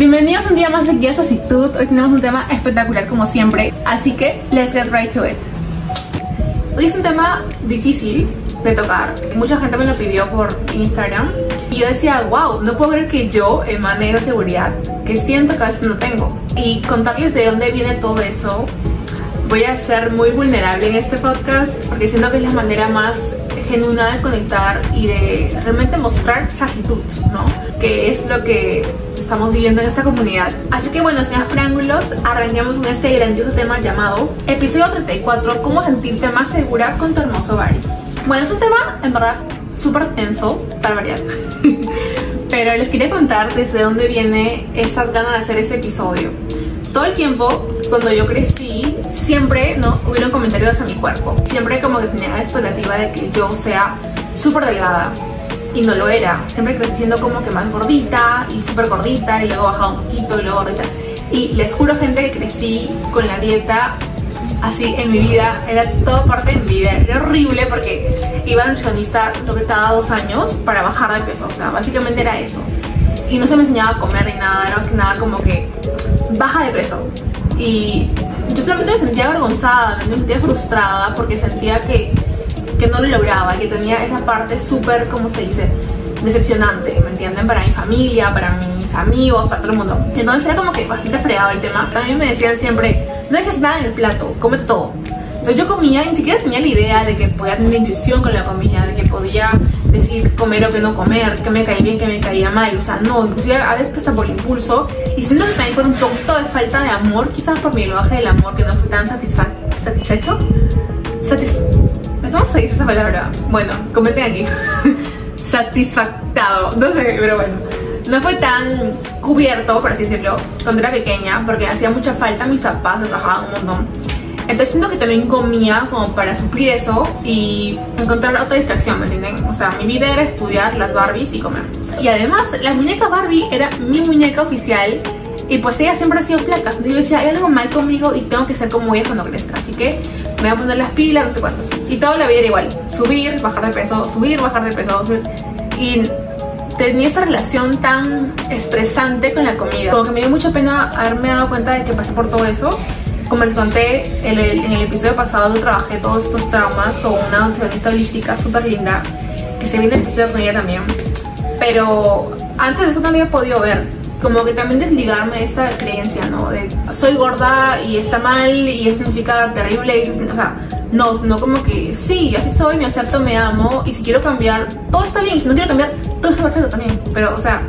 Bienvenidos un día más de Guías Actitud. Hoy tenemos un tema espectacular como siempre, así que let's get right to it. Hoy es un tema difícil de tocar. Mucha gente me lo pidió por Instagram y yo decía, wow, no puedo creer que yo emane esa seguridad que siento que a veces no tengo. Y contarles de dónde viene todo eso voy a ser muy vulnerable en este podcast porque siento que es la manera más genuina de conectar y de realmente mostrar esa actitud, ¿no? Que es lo que estamos viviendo en esta comunidad. Así que bueno, sin preámbulos, arranquemos con este grandioso tema llamado Episodio 34, cómo sentirte más segura con tu hermoso body. Bueno, es un tema en verdad súper tenso, para variar. Pero les quería contar desde dónde viene esas ganas de hacer este episodio todo el tiempo, cuando yo crecí, siempre, ¿no? Hubieron comentarios a mi cuerpo. Siempre como que tenía la expectativa de que yo sea súper delgada. Y no lo era. Siempre creciendo como que más gordita y súper gordita y luego bajaba un poquito y luego gordita. Y les juro, gente, que crecí con la dieta así en mi vida. Era todo parte de mi vida. Era horrible porque iba al nutricionista creo que cada dos años para bajar de peso. O sea, básicamente era eso. Y no se me enseñaba a comer ni nada. Era que nada como que baja de peso. Y yo solamente me sentía avergonzada, me sentía frustrada porque sentía que, que no lo lograba, que tenía esa parte súper, como se dice, decepcionante, ¿me entienden? Para mi familia, para mis amigos, para todo el mundo. Entonces era como que bastante fregado el tema. También me decían siempre, no dejes nada en el plato, cómete todo. Entonces yo comía y ni siquiera tenía la idea de que podía tener intuición con la comida, de que podía decir comer o qué no comer, qué me caía bien, qué me caía mal. O sea, no, inclusive a veces hasta por impulso. Y siento que también por un poquito de falta de amor, quizás por mi lenguaje del amor, que no fui tan satisfecho. ¿Cómo se dice esa palabra? Bueno, comenten aquí. Satisfactado. No sé, pero bueno. No fue tan cubierto, por así decirlo, cuando era pequeña, porque hacía mucha falta mis zapatos, trabajaban un montón. Entonces siento que también comía como para suplir eso y encontrar otra distracción, ¿me entienden? O sea, mi vida era estudiar las Barbies y comer. Y además, la muñeca Barbie era mi muñeca oficial y pues ella siempre ha sido flaca. Entonces yo decía, hay algo mal conmigo y tengo que ser como ella cuando crezca. Así que me voy a poner las pilas, no sé cuántas. Y toda la vida era igual. Subir, bajar de peso, subir, bajar de peso, subir. Y tenía esta relación tan estresante con la comida. Como que me dio mucha pena haberme dado cuenta de que pasé por todo eso como les conté en el, en el episodio pasado, yo trabajé todos estos traumas con una nutricionista holística súper linda, que se viene el episodio con ella también. Pero antes de eso no había podido ver, como que también desligarme de esa creencia, ¿no? De soy gorda y está mal y eso significa terrible, y eso, o sea, no, no como que sí, así soy, me acepto, me amo y si quiero cambiar, todo está bien, y si no quiero cambiar, todo está perfecto también. Pero, o sea,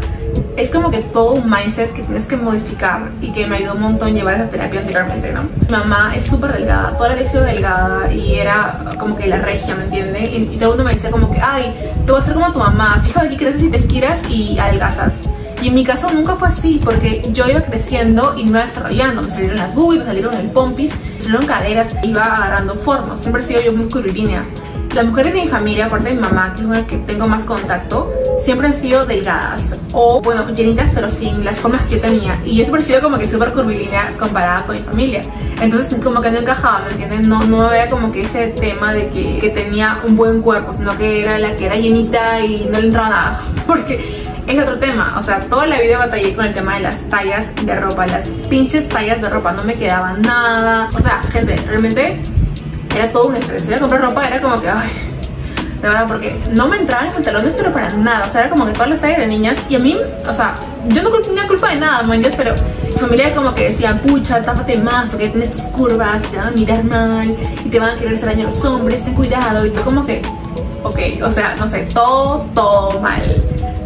es como que todo un mindset que tienes que modificar y que me ayudó un montón llevar esa terapia anteriormente, ¿no? Mi mamá es súper delgada, toda la vida sido delgada y era como que la regia, ¿me entiendes? Y, todo el mundo me decía como que, ay, tú vas a ser como tu mamá, fíjate que creces y te estiras y adelgazas. Y en mi caso nunca fue así, porque yo iba creciendo y me iba desarrollando. Me salieron las boobies, me salieron el pompis, me salieron caderas, iba agarrando formas. Siempre he sido yo muy curvilínea. Las mujeres de mi familia, aparte de mi mamá, que es con que tengo más contacto, siempre han sido delgadas o, bueno, llenitas pero sin las formas que yo tenía. Y yo siempre he sido como que súper curvilínea comparada con mi familia. Entonces como que no encajaba, ¿me entienden? No, no era como que ese tema de que, que tenía un buen cuerpo, sino que era la que era llenita y no le entraba nada. Porque es otro tema, o sea, toda la vida batallé con el tema de las tallas de ropa, las pinches tallas de ropa, no me quedaban nada. O sea, gente, realmente era todo un estrés. Era comprar ropa, era como que, ay, de verdad, porque no me entraban pantalones, pero para nada. O sea, era como que todas las tallas de niñas. Y a mí, o sea, yo no tenía culpa de nada, ¿me entiendes? Pero mi familia como que decía, pucha, tápate más porque tienes tus curvas, te van a mirar mal y te van a querer hacer daño los hombres, ten cuidado. Y tú como que, ok, o sea, no sé, todo, todo mal.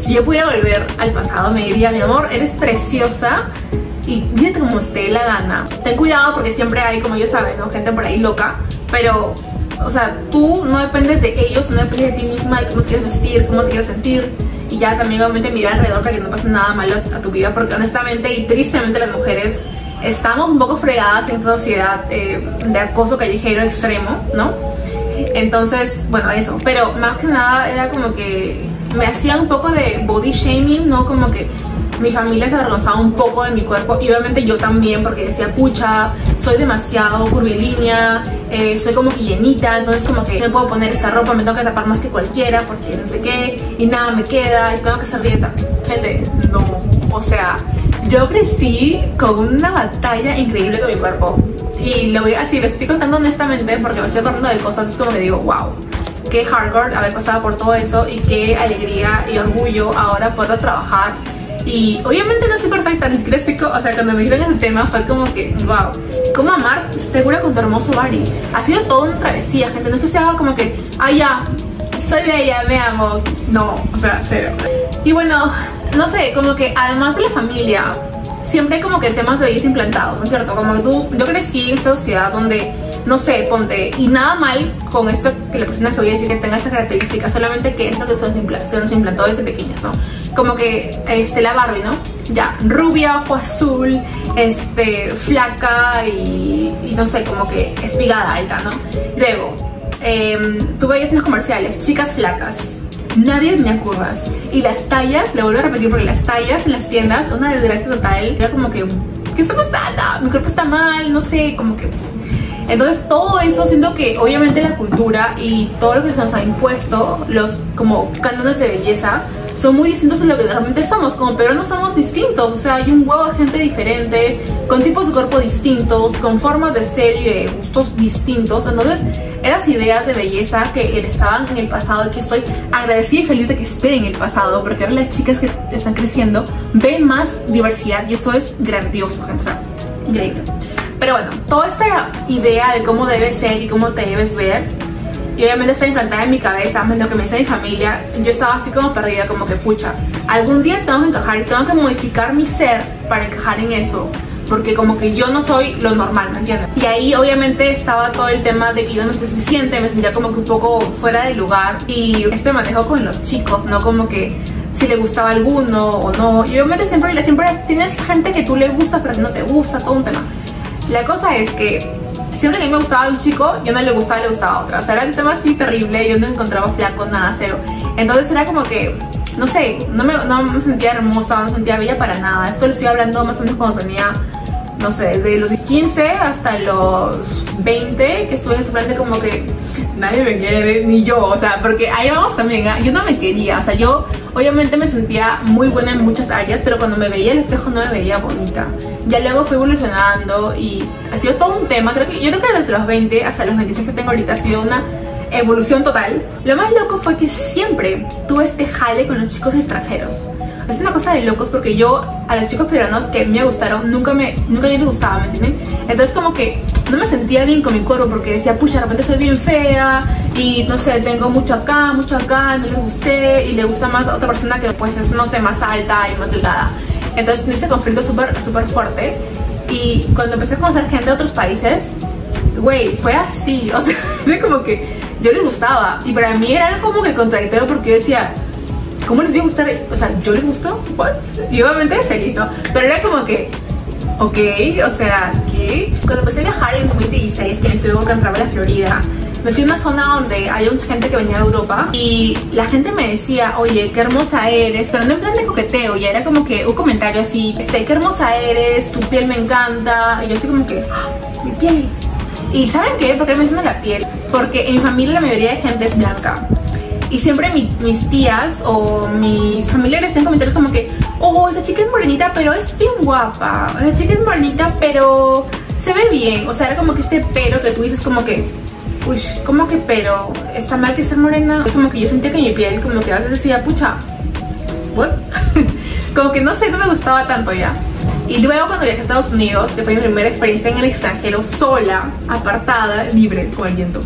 Si yo pudiera volver al pasado, me diría, mi amor, eres preciosa y fíjate como esté la gana. Ten cuidado porque siempre hay, como ellos saben, ¿no? gente por ahí loca, pero, o sea, tú no dependes de ellos, no dependes de ti misma y cómo te quieres vestir, cómo te quieres sentir. Y ya también obviamente mirar alrededor para que no pase nada malo a tu vida, porque honestamente y tristemente las mujeres estamos un poco fregadas en esta sociedad eh, de acoso callejero extremo, ¿no? Entonces, bueno, eso. Pero más que nada era como que me hacía un poco de body shaming, ¿no? Como que mi familia se avergonzaba un poco de mi cuerpo y obviamente yo también porque decía, pucha, soy demasiado curvilínea, eh, soy como que llenita, entonces como que no puedo poner esta ropa, me tengo que tapar más que cualquiera porque no sé qué y nada me queda y tengo que hacer dieta. Gente, no, o sea, yo crecí con una batalla increíble con mi cuerpo. Y lo voy a decir, lo estoy contando honestamente porque me estoy acordando de cosas como que digo, wow, qué hardcore haber pasado por todo eso y qué alegría y orgullo ahora poder trabajar. Y obviamente no soy perfecta, ni siquiera o sea, cuando me dijeron ese tema fue como que, wow, ¿cómo amar segura con tu hermoso body? Ha sido todo una travesía, gente, no es que se haga como que, ah, ya, soy bella, me amo. No, o sea, cero. Y bueno, no sé, como que además de la familia, siempre hay como que temas de belleza implantados, ¿no es cierto? Como que tú, yo crecí en sociedad donde, no sé, ponte, y nada mal con esto que la persona que voy a decir que tenga esa característica, solamente que esto que son, se implantado desde pequeñas, ¿no? Como que, este, la Barbie, ¿no? Ya, rubia, ojo azul, este, flaca y, y no sé, como que espigada alta, ¿no? Luego, eh, tú veías en los comerciales, chicas flacas, nadie tenía curvas. Y las tallas, le vuelvo a repetir porque las tallas en las tiendas, una desgracia total, era como que, ¿qué está pasando? Mi cuerpo está mal, no sé, como que... Entonces todo eso siento que obviamente la cultura y todo lo que se nos ha impuesto, los como cánones de belleza, son muy distintos a lo que realmente somos. Como no somos distintos, o sea, hay un huevo de gente diferente, con tipos de cuerpo distintos, con formas de ser y de gustos distintos. Entonces, esas ideas de belleza que estaban en el pasado y que estoy agradecida y feliz de que esté en el pasado, porque ahora las chicas que están creciendo ven más diversidad y esto es grandioso, gente, o sea, increíble. Pero bueno, toda esta idea de cómo debes ser y cómo te debes ver y obviamente está implantada en mi cabeza, más lo que me dice mi familia, yo estaba así como perdida, como que pucha, algún día tengo que encajar y tengo que modificar mi ser para encajar en eso, porque como que yo no soy lo normal, ¿me entiendes? Y ahí obviamente estaba todo el tema de que yo no esté suficiente, me sentía como que un poco fuera de lugar y este manejo con los chicos, ¿no? Como que si le gustaba alguno o no. Y obviamente siempre, siempre tienes gente que tú le gusta pero no te gusta, todo un tema. La cosa es que siempre que me gustaba un chico, yo no le gustaba, le gustaba a otra. O sea, era un tema así terrible, yo no encontraba flaco, nada, cero. Entonces era como que, no sé, no me, no me sentía hermosa, no me sentía bella para nada. Esto lo estoy hablando más o menos cuando tenía, no sé, desde los 15 hasta los 20, que estuve en este plan de como que nadie me quiere, ni yo, o sea, porque ahí vamos también, ¿eh? yo no me quería, o sea, yo obviamente me sentía muy buena en muchas áreas, pero cuando me veía el espejo no me veía bonita. Ya luego fui evolucionando y ha sido todo un tema, creo que yo creo que desde los 20 hasta los 26 que tengo ahorita ha sido una evolución total. Lo más loco fue que siempre tuve este jale con los chicos extranjeros es una cosa de locos porque yo a los chicos peruanos que me gustaron nunca me nunca me gustaba, ¿me entienden? Entonces como que no me sentía bien con mi cuerpo porque decía, pucha, de repente soy bien fea y no sé, tengo mucho acá, mucho acá, no les gusté y le gusta más a otra persona que pues es, no sé, más alta y más delgada. Entonces ese conflicto súper, súper fuerte y cuando empecé a conocer gente de otros países, güey, fue así, o sea, era como que yo les gustaba y para mí era como que contradictorio porque yo decía, ¿cómo les dio a gustar? O sea, ¿yo les gustó? ¿What? Y obviamente feliz, ¿no? Pero era como que, ok, o sea, ¿qué? Cuando empecé a viajar en 2016, que me fui a Work Travel a Florida, me fui a una zona donde había mucha gente que venía de Europa y la gente me decía, oye, qué hermosa eres, pero no en plan de coqueteo, ya era como que un comentario así, este, qué hermosa eres, tu piel me encanta, y yo así como que, ¡Ah, mi piel. ¿Y saben qué? ¿Por qué menciono la piel? Porque en mi familia la mayoría de gente es blanca. Y siempre mis tías o mis familiares hacen comentarios como que, oh, esa chica es morenita, pero es bien guapa. Esa chica es morenita, pero se ve bien. O sea, era como que este pero que tú dices como que, uy, como que pero, está mal que ser morena. Es como que yo sentía que mi piel como que a veces decía, pucha, what? como que no sé, no me gustaba tanto ya. Y luego cuando viajé a Estados Unidos, que fue mi primera experiencia en el extranjero, sola, apartada, libre, con el viento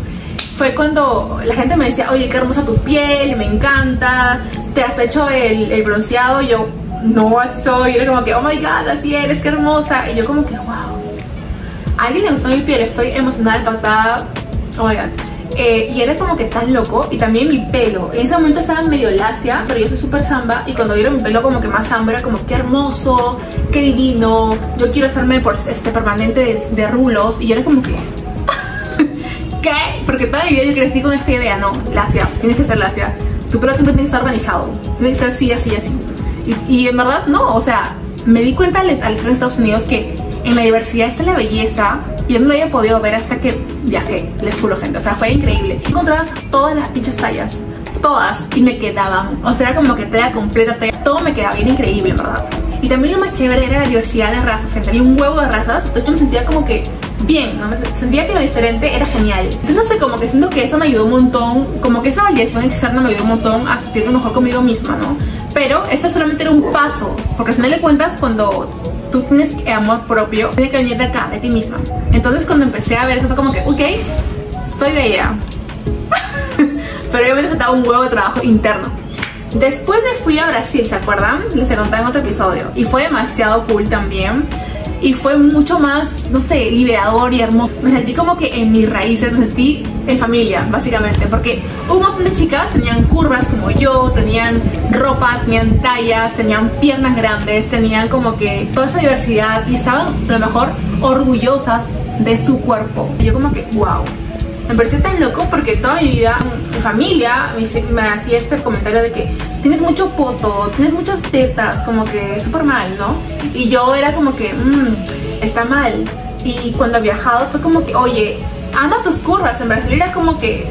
fue cuando la gente me decía, oye, qué hermosa tu piel, me encanta, te has hecho el, bronceado, y yo, no, soy, era como que, oh my god, así eres, qué hermosa, y yo como que, wow, a alguien le gustó mi piel, estoy emocionada, impactada, oh my god. Eh, y era como que tan loco. Y también mi pelo. En ese momento estaba medio lacia pero yo soy súper samba. Y cuando vieron mi pelo como que más samba era como qué hermoso qué divino. Yo quiero hacerme por este permanente de, de rulos y yo era como que ¿Qué? Porque toda mi vida yo crecí con esta idea, no, lacia, tienes que ser lacia. Tu pelo siempre tiene que estar organizado, tiene que estar así, así, así. Y, en verdad no, o sea, me di cuenta al, estar en Estados Unidos que en la diversidad está la belleza y yo no lo había podido ver hasta que viajé, les juro gente, o sea, fue increíble. Encontrabas todas las pinches tallas, todas, y me quedaban, o sea, era como que talla completa, todo me quedaba bien increíble, en verdad. Y también lo más chévere era la diversidad de razas. Tenía un huevo de razas, entonces yo me sentía como que bien, ¿no? Sentía que lo diferente era genial. Entonces no sé, como que siento que eso me ayudó un montón, como que esa validación externa me ayudó un montón a sentirme mejor conmigo misma, ¿no? Pero eso solamente era un paso, porque al final de cuentas cuando tú tienes amor propio, tiene que venir de acá, de ti misma. Entonces cuando empecé a ver eso fue como que, ok, soy bella. Pero obviamente faltaba un huevo de trabajo interno. Después me fui a Brasil, ¿se acuerdan? Les he contado en otro episodio. Y fue demasiado cool también. Y fue mucho más, no sé, liberador y hermoso. Me sentí como que en mis raíces, me sentí en familia, básicamente. Porque un montón de chicas tenían curvas como yo, tenían ropa, tenían tallas, tenían piernas grandes, tenían como que toda esa diversidad y estaban, a lo mejor, orgullosas de su cuerpo. Y yo como que, wow me pareció tan loco porque toda mi vida, mi familia me, hacía este comentario de que tienes mucho poto, tienes muchas tetas, como que súper mal, ¿no? Y yo era como que, mmm, está mal. Y cuando he viajado fue como que, oye, ama tus curvas. En Brasil era como que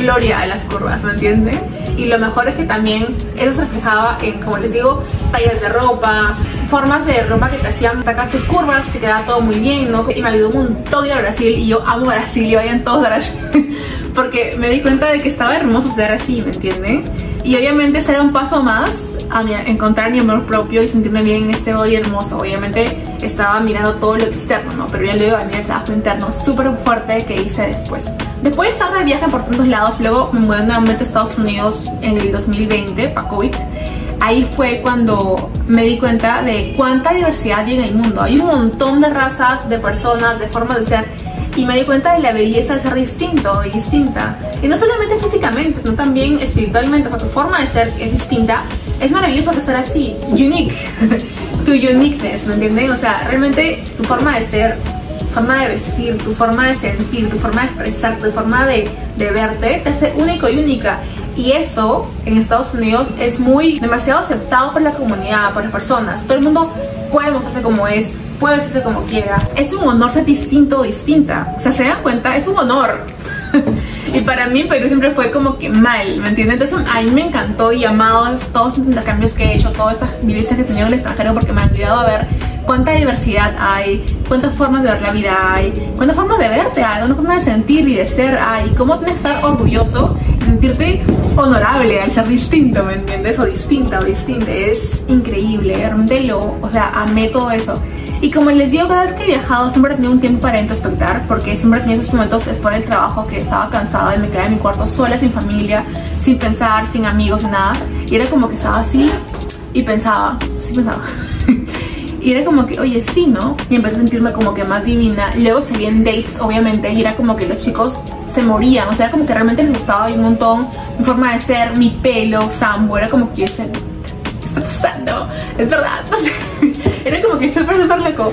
gloria a las curvas, ¿me entienden? Y lo mejor es que también eso se reflejaba en, como les digo, tallas de ropa, formas de ropa que te hacían sacar tus curvas, te quedaba todo muy bien, ¿no? Y me ayudó un montón ir a Brasil y yo amo Brasil y vayan todos a Brasil porque me di cuenta de que estaba hermoso ser así, ¿me entienden? Y obviamente será un paso más a encontrar mi amor propio y sentirme bien en este body hermoso. Obviamente estaba mirando todo lo externo, ¿no? Pero ya luego venía el trabajo interno súper fuerte que hice después. Después de estar de viaje por tantos lados, luego me mudé nuevamente a Estados Unidos en el 2020, para COVID. Ahí fue cuando me di cuenta de cuánta diversidad hay en el mundo. Hay un montón de razas, de personas, de formas de ser y me di cuenta de la belleza de ser distinto y distinta. Y no solamente físicamente, sino también espiritualmente, o sea, tu forma de ser es distinta. Es maravilloso que ser así, unique, tu uniqueness, ¿me entienden? O sea, realmente tu forma de ser, forma de vestir, tu forma de sentir, tu forma de expresar, tu forma de, de verte, te hace único y única. Y eso en Estados Unidos es muy demasiado aceptado por la comunidad, por las personas. Todo el mundo puede mostrarse como es, puede hacerse como quiera. Es un honor ser distinto o distinta. O sea, se dan cuenta, es un honor. y para mí Perú siempre fue como que mal, ¿me entiendes? Entonces a mí me encantó y amado todos los intercambios que he hecho, todas estas vivencias que he tenido en el extranjero porque me han ayudado a ver cuánta diversidad hay, cuántas formas de ver la vida hay, cuántas formas de verte hay, cuántas formas de sentir y de ser hay, cómo estar orgulloso sentirte honorable al ser distinto, ¿me entiendes? O distinta o distinta, es increíble, lo, o sea, amé todo eso. Y como les digo, cada vez que he viajado siempre he tenido un tiempo para introspectar, porque siempre he tenido esos momentos después del trabajo que estaba cansada y me quedaba en mi cuarto sola, sin familia, sin pensar, sin amigos, nada. Y era como que estaba así y pensaba, sí pensaba. Y era como que, oye, sí, ¿no? Y empecé a sentirme como que más divina. Luego salí en dates, obviamente, y era como que los chicos se morían. O sea, era como que realmente les gustaba un montón mi forma de ser, mi pelo, Sambo. Era como que, ¿qué está pasando? Es verdad. era como que súper, súper loco.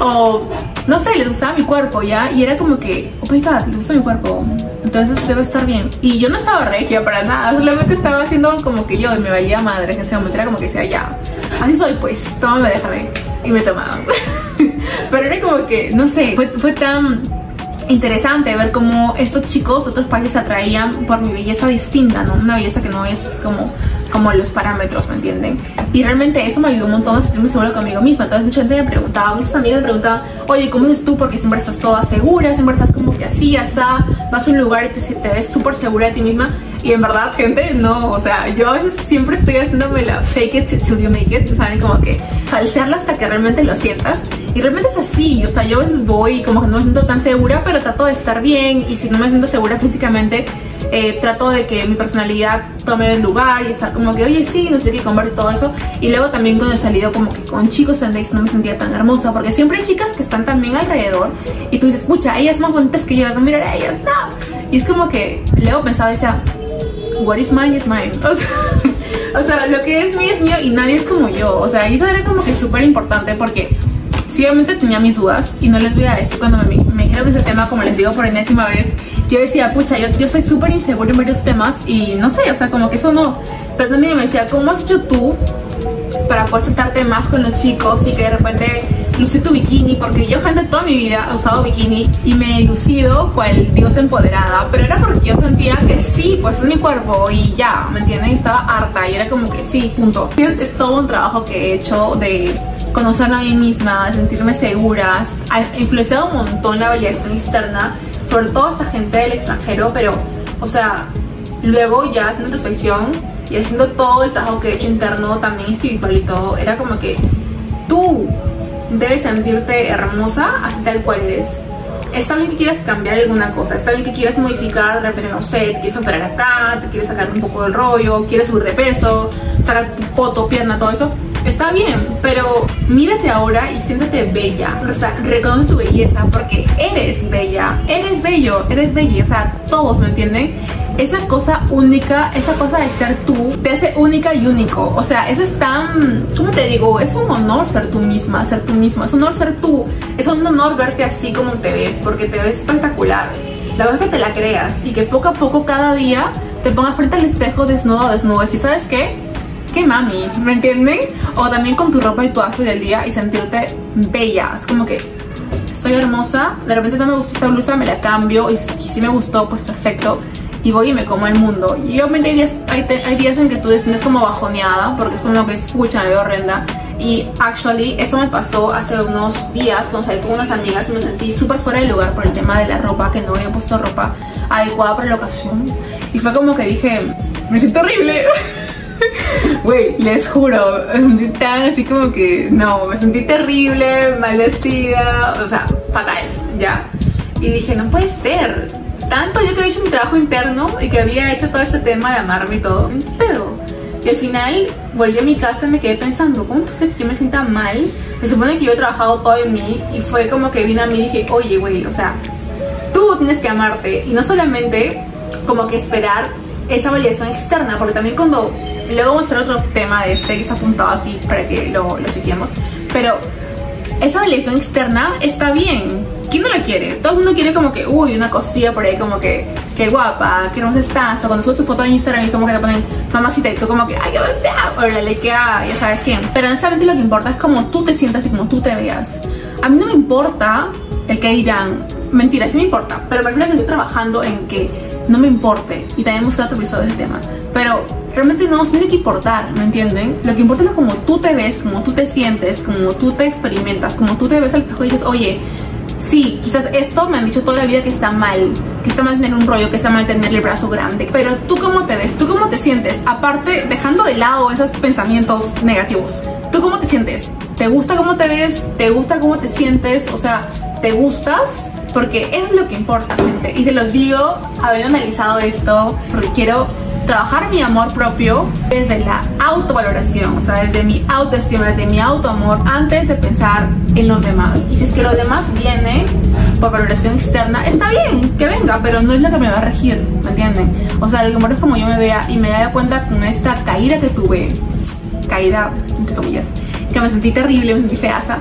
O, no sé, les gustaba mi cuerpo, ¿ya? Y era como que, oh my god, les gusta mi cuerpo. Entonces debe estar bien. Y yo no estaba regia para nada. Solamente estaba haciendo como que yo y me valía madre. En ese momento era como que decía, ya, así soy, pues, tómame, déjame. Y me tomaban. Pero era como que, no sé, fue, fue tan interesante ver cómo estos chicos de otros países se atraían por mi belleza distinta, ¿no? Una belleza que no es como, como los parámetros, ¿me entienden? Y realmente eso me ayudó un montón a sentirme segura conmigo misma. Entonces mucha gente me preguntaba, muchas amigas me preguntaban, oye, ¿cómo es tú? Porque siempre estás toda segura, siempre estás como que así, así, vas a un lugar y te, te ves súper segura de ti misma. Y en verdad, gente, no, o sea, yo a veces siempre estoy haciéndome la fake it till you make it, ¿saben? Como que falsearla hasta que realmente lo sientas. Y realmente es así, o sea, yo a voy como que no me siento tan segura, pero trato de estar bien. Y si no me siento segura físicamente, eh, trato de que mi personalidad tome el lugar y estar como que, oye, sí, no sé qué, compartir todo eso. Y luego también cuando he salido como que con chicos en no me sentía tan hermosa, porque siempre hay chicas que están también alrededor y tú dices, escucha, ellas más bonitas que yo, no mirar a ellas, no. Y es como que luego pensaba, decía, what is mine is mine. O sea, lo que es mío es mío y nadie es como yo. O sea, eso era como que súper importante porque sí, obviamente tenía mis dudas y no les voy a decir cuando me, me dijeron ese tema, como les digo por enésima vez, yo decía, pucha, yo, yo soy súper insegura en varios temas y no sé, o sea, como que eso no. Pero también me decía, ¿cómo has hecho tú para poder sentarte más con los chicos y que de repente lucir tu bikini, porque yo gente toda mi vida he usado bikini y me he lucido cual diosa empoderada, pero era porque yo sentía que sí, pues es mi cuerpo y ya, ¿me entienden? Estaba harta y era como que sí, punto. Es todo un trabajo que he hecho de conocerme a mí misma, sentirme segura, ha influenciado un montón la belleza externa, sobre todo esta gente del extranjero, pero, o sea, luego ya haciendo introspección y haciendo todo el trabajo que he hecho interno, también espiritual y todo, era como que tú debes sentirte hermosa así tal cual eres. Está bien que quieras cambiar alguna cosa, está bien que quieras modificar, de repente, no sé, te quieres operar acá, te quieres sacar un poco del rollo, quieres subir de peso, sacar tu poto, pierna, todo eso. Está bien, pero mírate ahora y siéntate bella. O sea, reconoce tu belleza porque eres bella, eres bello, eres bella. O sea, todos, ¿me entienden? Esa cosa única, esa cosa de ser tú, te hace única y único. O sea, eso es tan, ¿cómo te digo? Es un honor ser tú misma, ser tú misma. Es un honor ser tú. Es un honor verte así como te ves, porque te ves espectacular. La verdad es que te la creas y que poco a poco, cada día, te pongas frente al espejo desnudo, desnudo. Y sabes qué? ¿Qué mami? ¿Me entienden? O también con tu ropa y tu outfit del día y sentirte bella. Es como que estoy hermosa, de repente no me gusta esta blusa, me la cambio y si me gustó, pues perfecto y voy y me como el mundo. Y obviamente hay días, hay, días en que tú sientes como bajoneada, porque es como que escucha, me veo horrenda. Y actually, eso me pasó hace unos días cuando salí con unas amigas y me sentí súper fuera de lugar por el tema de la ropa, que no había puesto ropa adecuada para la ocasión. Y fue como que dije, me siento horrible. Güey, les juro, me sentí tan así como que, no, me sentí terrible, mal vestida, o sea, fatal, ya. Y dije, no puede ser, tanto yo que había hecho mi trabajo interno y que había hecho todo este tema de amarme y todo, ¿qué pedo? Y al final volví a mi casa y me quedé pensando, ¿cómo es que yo me sienta mal? Se supone que yo he trabajado todo en mí y fue como que vine a mí y dije, oye, güey, o sea, tú tienes que amarte y no solamente como que esperar esa validación externa, porque también cuando, luego vamos a hacer otro tema de este que está apuntado aquí para que lo, lo chequeemos, pero esa validación externa está bien, ¿Quién no la quiere? Todo el mundo quiere como que, uy, una cosilla por ahí, como que, qué guapa, qué hermosa estás. O cuando subes tu foto a Instagram y como que te ponen mamacita y tú como que, ay, qué bonita. O la likea, ya sabes quién. Pero honestamente lo que importa es como tú te sientas y como tú te veas. A mí no me importa el que dirán. Mentira, sí me importa. Pero prefiero que estoy trabajando en que no me importe. Y también mostré otro episodio del tema. Pero realmente no nos tiene que importar, ¿me entienden? Lo que importa es como tú te ves, como tú te sientes, como tú te experimentas, como tú te ves al espejo y dices, oye, sí, quizás esto me han dicho toda la vida que está mal, que está mal tener un rollo, que está mal tener el brazo grande. Pero tú cómo te ves, tú cómo te sientes, aparte dejando de lado esos pensamientos negativos. ¿Tú cómo te sientes? ¿Te gusta cómo te ves? ¿Te gusta cómo te sientes? O sea, ¿te gustas? Porque es lo que importa, gente. Y te los digo, habiendo analizado esto, porque quiero trabajar mi amor propio desde la autovaloración, o sea, desde mi autoestima, desde mi autoamor, antes de pensar en los demás. Y si es que lo demás viene por valoración externa, está bien, que venga, pero no es lo que me va a regir, ¿me entienden? O sea, lo que importa es como yo me vea y me da cuenta con esta caída que tuve, caída, entre comillas, que me sentí terrible, me sentí feaza,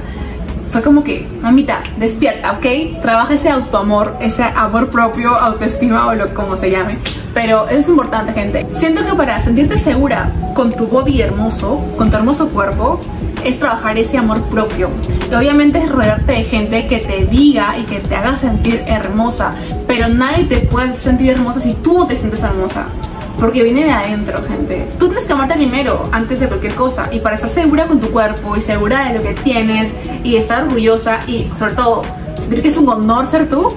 fue como que, mamita, despierta, ¿ok? Trabaja ese autoamor, ese amor propio, autoestima o lo como se llame. Pero es importante, gente. Siento que para sentirte segura con tu body hermoso, con tu hermoso cuerpo, es trabajar ese amor propio. Y obviamente es rodearte de gente que te diga y que te haga sentir hermosa. Pero nadie te puede sentir hermosa si tú no te sientes hermosa porque viene de adentro, gente. Tú tienes que amarte primero, antes de cualquier cosa. Y para estar segura con tu cuerpo y segura de lo que tienes y estar orgullosa y sobre todo sentir que es un honor ser tú,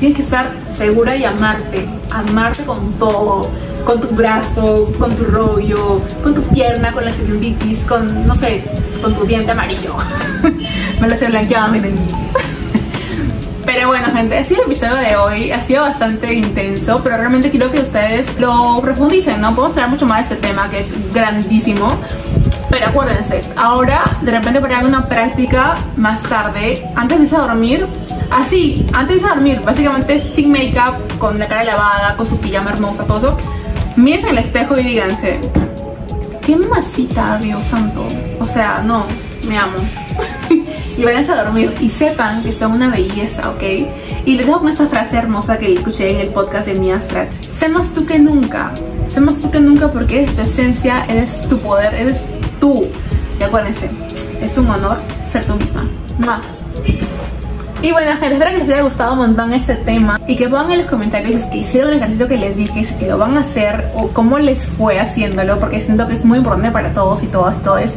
tienes que estar segura y amarte. Amarte con todo. Con tu brazo, con tu rollo, con tu pierna, con la celulitis, con, no sé, con tu diente amarillo. Me lo sé blanqueado, miren. Pero bueno, gente, sido el episodio de hoy. Ha sido bastante intenso, pero realmente quiero que ustedes lo profundicen, ¿no? Podemos hablar mucho más de este tema que es grandísimo. Pero acuérdense, ahora de repente para una práctica más tarde, antes de irse a dormir, así, antes de irse a dormir, básicamente sin make-up, con la cara lavada, con su pijama hermosa, todo eso, miren el espejo y díganse, qué mamacita, Dios santo. O sea, no, me amo. y vayan a dormir y sepan que son una belleza, ¿ok? Y les dejo con esta frase hermosa que escuché en el podcast de Mi Astral. Sé más tú que nunca. Sé más tú que nunca porque eres tu esencia, eres tu poder, eres tú. Y acuérdense, es un honor ser tú misma. Y bueno gente, espero que les haya gustado un montón este tema y que pongan en los comentarios que hicieron el ejercicio que les dije, si que lo van a hacer o cómo les fue haciéndolo porque siento que es muy importante para todos y todas y todos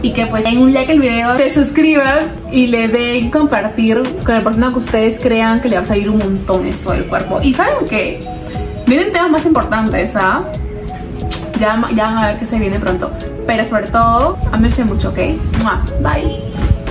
y que pues den un like al video, se suscriban y le den compartir con la persona que ustedes crean que le va a salir un montón esto del cuerpo. Y saben que vienen temas más importantes, ¿ah? Ya, ya van a ver que se viene pronto. Pero sobre todo, ámense mucho, ¿ok? Bye.